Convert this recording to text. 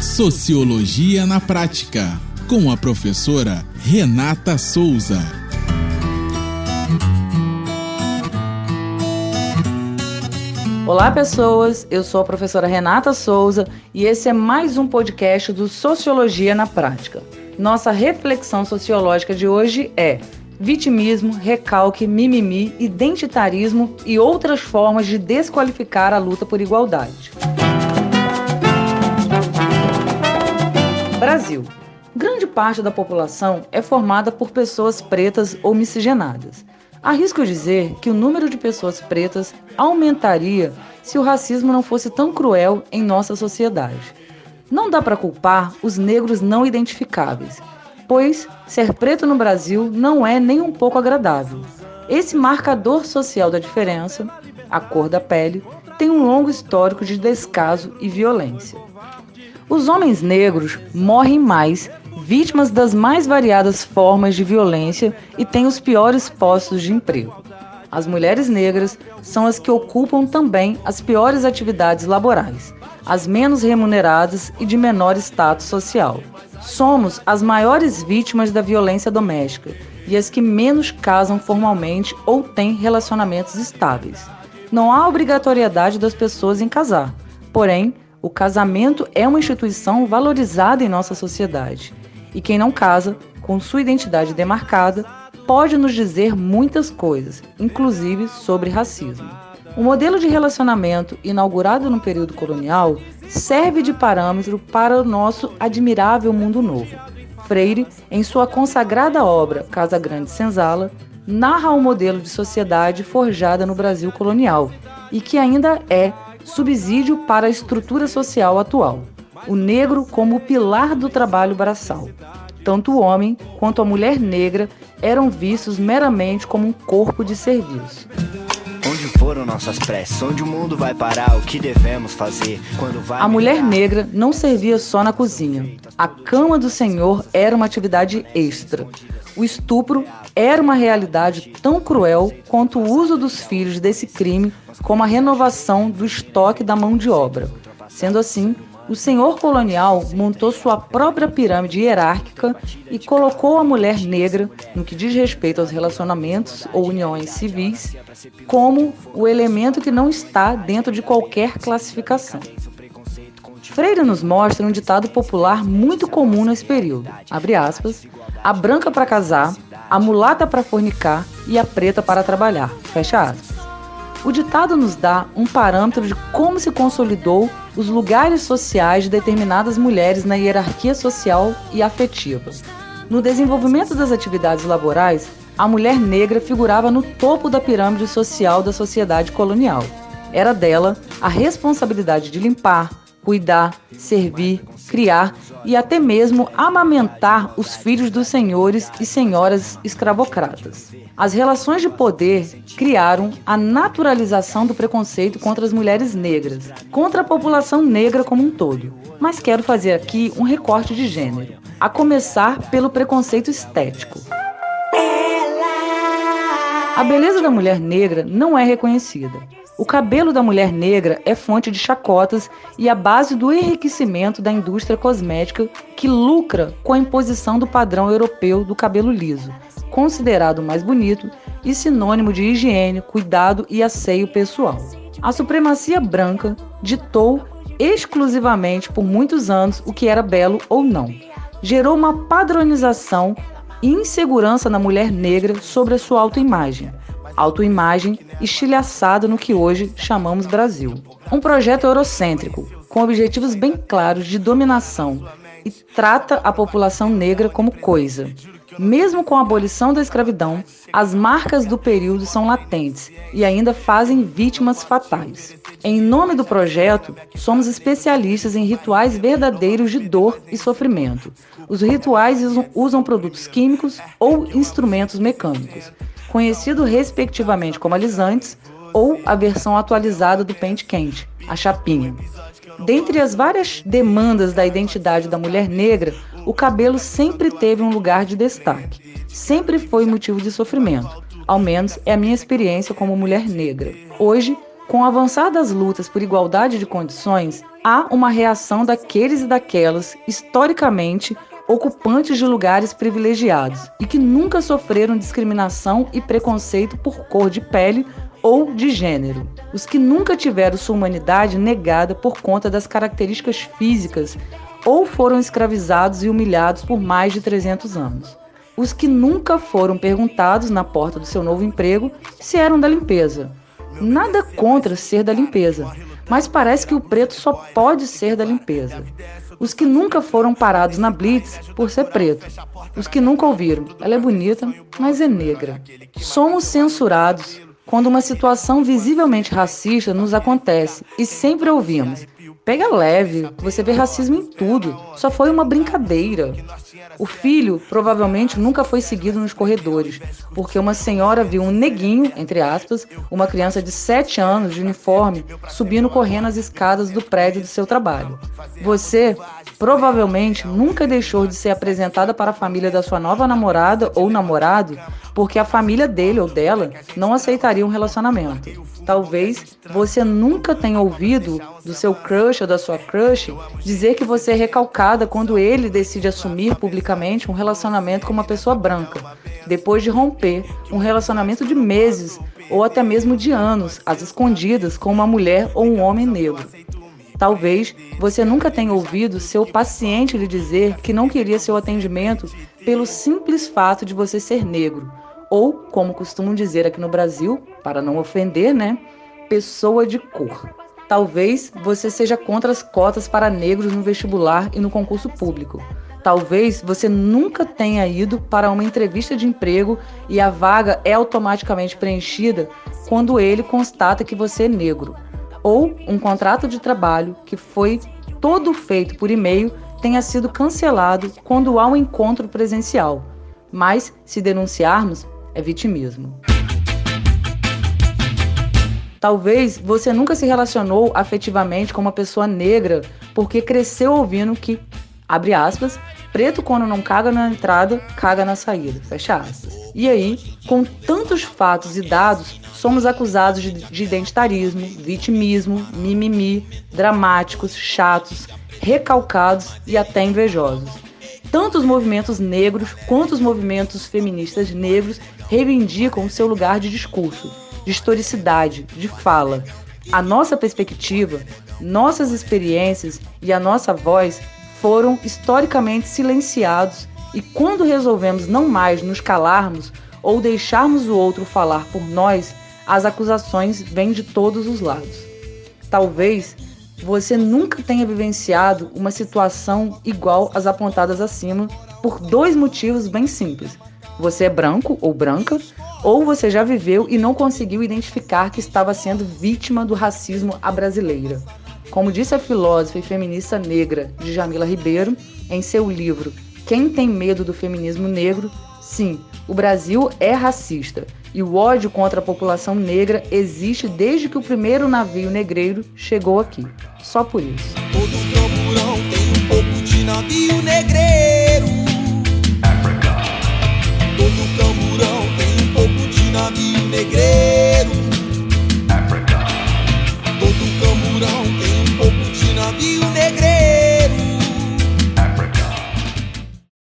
Sociologia na Prática, com a professora Renata Souza. Olá, pessoas. Eu sou a professora Renata Souza e esse é mais um podcast do Sociologia na Prática. Nossa reflexão sociológica de hoje é vitimismo, recalque, mimimi, identitarismo e outras formas de desqualificar a luta por igualdade. Brasil. Grande parte da população é formada por pessoas pretas ou miscigenadas. Arrisco dizer que o número de pessoas pretas aumentaria se o racismo não fosse tão cruel em nossa sociedade. Não dá para culpar os negros não identificáveis, pois ser preto no Brasil não é nem um pouco agradável. Esse marcador social da diferença, a cor da pele, tem um longo histórico de descaso e violência. Os homens negros morrem mais, vítimas das mais variadas formas de violência e têm os piores postos de emprego. As mulheres negras são as que ocupam também as piores atividades laborais, as menos remuneradas e de menor status social. Somos as maiores vítimas da violência doméstica e as que menos casam formalmente ou têm relacionamentos estáveis. Não há obrigatoriedade das pessoas em casar, porém, o casamento é uma instituição valorizada em nossa sociedade. E quem não casa, com sua identidade demarcada, pode nos dizer muitas coisas, inclusive sobre racismo. O modelo de relacionamento inaugurado no período colonial serve de parâmetro para o nosso admirável mundo novo. Freire, em sua consagrada obra Casa Grande Senzala, narra o modelo de sociedade forjada no Brasil colonial e que ainda é subsídio para a estrutura social atual. O negro como o pilar do trabalho braçal. Tanto o homem quanto a mulher negra eram vistos meramente como um corpo de serviço. Onde foram nossas preces? Onde o mundo vai parar? O que devemos fazer? Quando vai a mulher negra não servia só na cozinha. A cama do Senhor era uma atividade extra. O estupro era uma realidade tão cruel quanto o uso dos filhos desse crime como a renovação do estoque da mão de obra. Sendo assim, o senhor colonial montou sua própria pirâmide hierárquica e colocou a mulher negra, no que diz respeito aos relacionamentos ou uniões civis, como o elemento que não está dentro de qualquer classificação. Freire nos mostra um ditado popular muito comum nesse período. Abre aspas. A branca para casar, a mulata para fornicar e a preta para trabalhar. Fecha aspas. O ditado nos dá um parâmetro de como se consolidou os lugares sociais de determinadas mulheres na hierarquia social e afetiva. No desenvolvimento das atividades laborais, a mulher negra figurava no topo da pirâmide social da sociedade colonial. Era dela a responsabilidade de limpar, cuidar, servir, criar e até mesmo amamentar os filhos dos senhores e senhoras escravocratas. As relações de poder criaram a naturalização do preconceito contra as mulheres negras, contra a população negra como um todo. Mas quero fazer aqui um recorte de gênero, a começar pelo preconceito estético. A beleza da mulher negra não é reconhecida. O cabelo da mulher negra é fonte de chacotas e a base do enriquecimento da indústria cosmética que lucra com a imposição do padrão europeu do cabelo liso, considerado mais bonito e sinônimo de higiene, cuidado e asseio pessoal. A supremacia branca ditou exclusivamente por muitos anos o que era belo ou não. Gerou uma padronização e insegurança na mulher negra sobre a sua autoimagem autoimagem estilhaçada no que hoje chamamos Brasil. Um projeto eurocêntrico, com objetivos bem claros de dominação e trata a população negra como coisa. Mesmo com a abolição da escravidão, as marcas do período são latentes e ainda fazem vítimas fatais. Em nome do projeto, somos especialistas em rituais verdadeiros de dor e sofrimento. Os rituais usam produtos químicos ou instrumentos mecânicos, conhecido respectivamente como alisantes ou a versão atualizada do pente quente, a chapinha. Dentre as várias demandas da identidade da mulher negra, o cabelo sempre teve um lugar de destaque. Sempre foi motivo de sofrimento. Ao menos é a minha experiência como mulher negra. Hoje, Com o avançar das lutas por igualdade de condições, há uma reação daqueles e daquelas, historicamente, ocupantes de lugares privilegiados e que nunca sofreram discriminação e preconceito por cor de pele ou de gênero. Os que nunca tiveram sua humanidade negada por conta das características físicas ou foram escravizados e humilhados por mais de 300 anos. Os que nunca foram perguntados na porta do seu novo emprego se eram da limpeza Nada contra ser da limpeza, mas parece que o preto só pode ser da limpeza. Os que nunca foram parados na Blitz por ser preto. Os que nunca ouviram, ela é bonita, mas é negra. Somos censurados quando uma situação visivelmente racista nos acontece e sempre ouvimos: Pega leve, você vê racismo em tudo. Só foi uma brincadeira. O filho provavelmente nunca foi seguido nos corredores, porque uma senhora viu um neguinho, entre aspas, uma criança de 7 anos de uniforme, subindo correndo as escadas do prédio do seu trabalho. Você provavelmente nunca deixou de ser apresentada para a família da sua nova namorada ou namorado porque a família dele ou dela não aceitaria um relacionamento. Talvez você nunca tenha ouvido do seu crush ou da sua crush dizer que você é recalcada quando ele decide assumir publicamente um relacionamento com uma pessoa branca, depois de romper um relacionamento de meses ou até mesmo de anos, às escondidas, com uma mulher ou um homem negro. Talvez você nunca tenha ouvido seu paciente lhe dizer que não queria seu atendimento pelo simples fato de você ser negro, ou, como costumam dizer aqui no Brasil, para não ofender, né? Pessoa de cor. Talvez você seja contra as cotas para negros no vestibular e no concurso público. Talvez você nunca tenha ido para uma entrevista de emprego e a vaga é automaticamente preenchida quando ele constata que você é negro ou um contrato de trabalho que foi todo feito por e-mail tenha sido cancelado quando há um encontro presencial. Mas, se denunciarmos, é vitimismo. Talvez você nunca se relacionou afetivamente com uma pessoa negra porque cresceu ouvindo que, abre aspas, preto quando não caga na entrada, caga na saída, fecha aspas. E aí, com tantos fatos e dados, somos acusados de, de identitarismo, vitimismo, mimimi, dramáticos, chatos, recalcados e até invejosos. Tanto os movimentos negros quanto os movimentos feministas negros reivindicam seu lugar de discurso, de historicidade, de fala. A nossa perspectiva, nossas experiências e a nossa voz foram historicamente silenciados e quando resolvemos não mais nos calarmos ou deixarmos o outro falar por nós, as acusações vêm de todos os lados. Talvez você nunca tenha vivenciado uma situação igual às apontadas acima por dois motivos bem simples. Você é branco ou branca, ou você já viveu e não conseguiu identificar que estava sendo vítima do racismo à brasileira. Como disse a filósofa e feminista negra Djamila Ribeiro em seu livro Quem tem medo do feminismo negro? Sim, o Brasil é racista e o ódio contra a população negra existe desde que o primeiro navio negreiro chegou aqui. Só por isso. Todo tem um pouco de navio negreiro.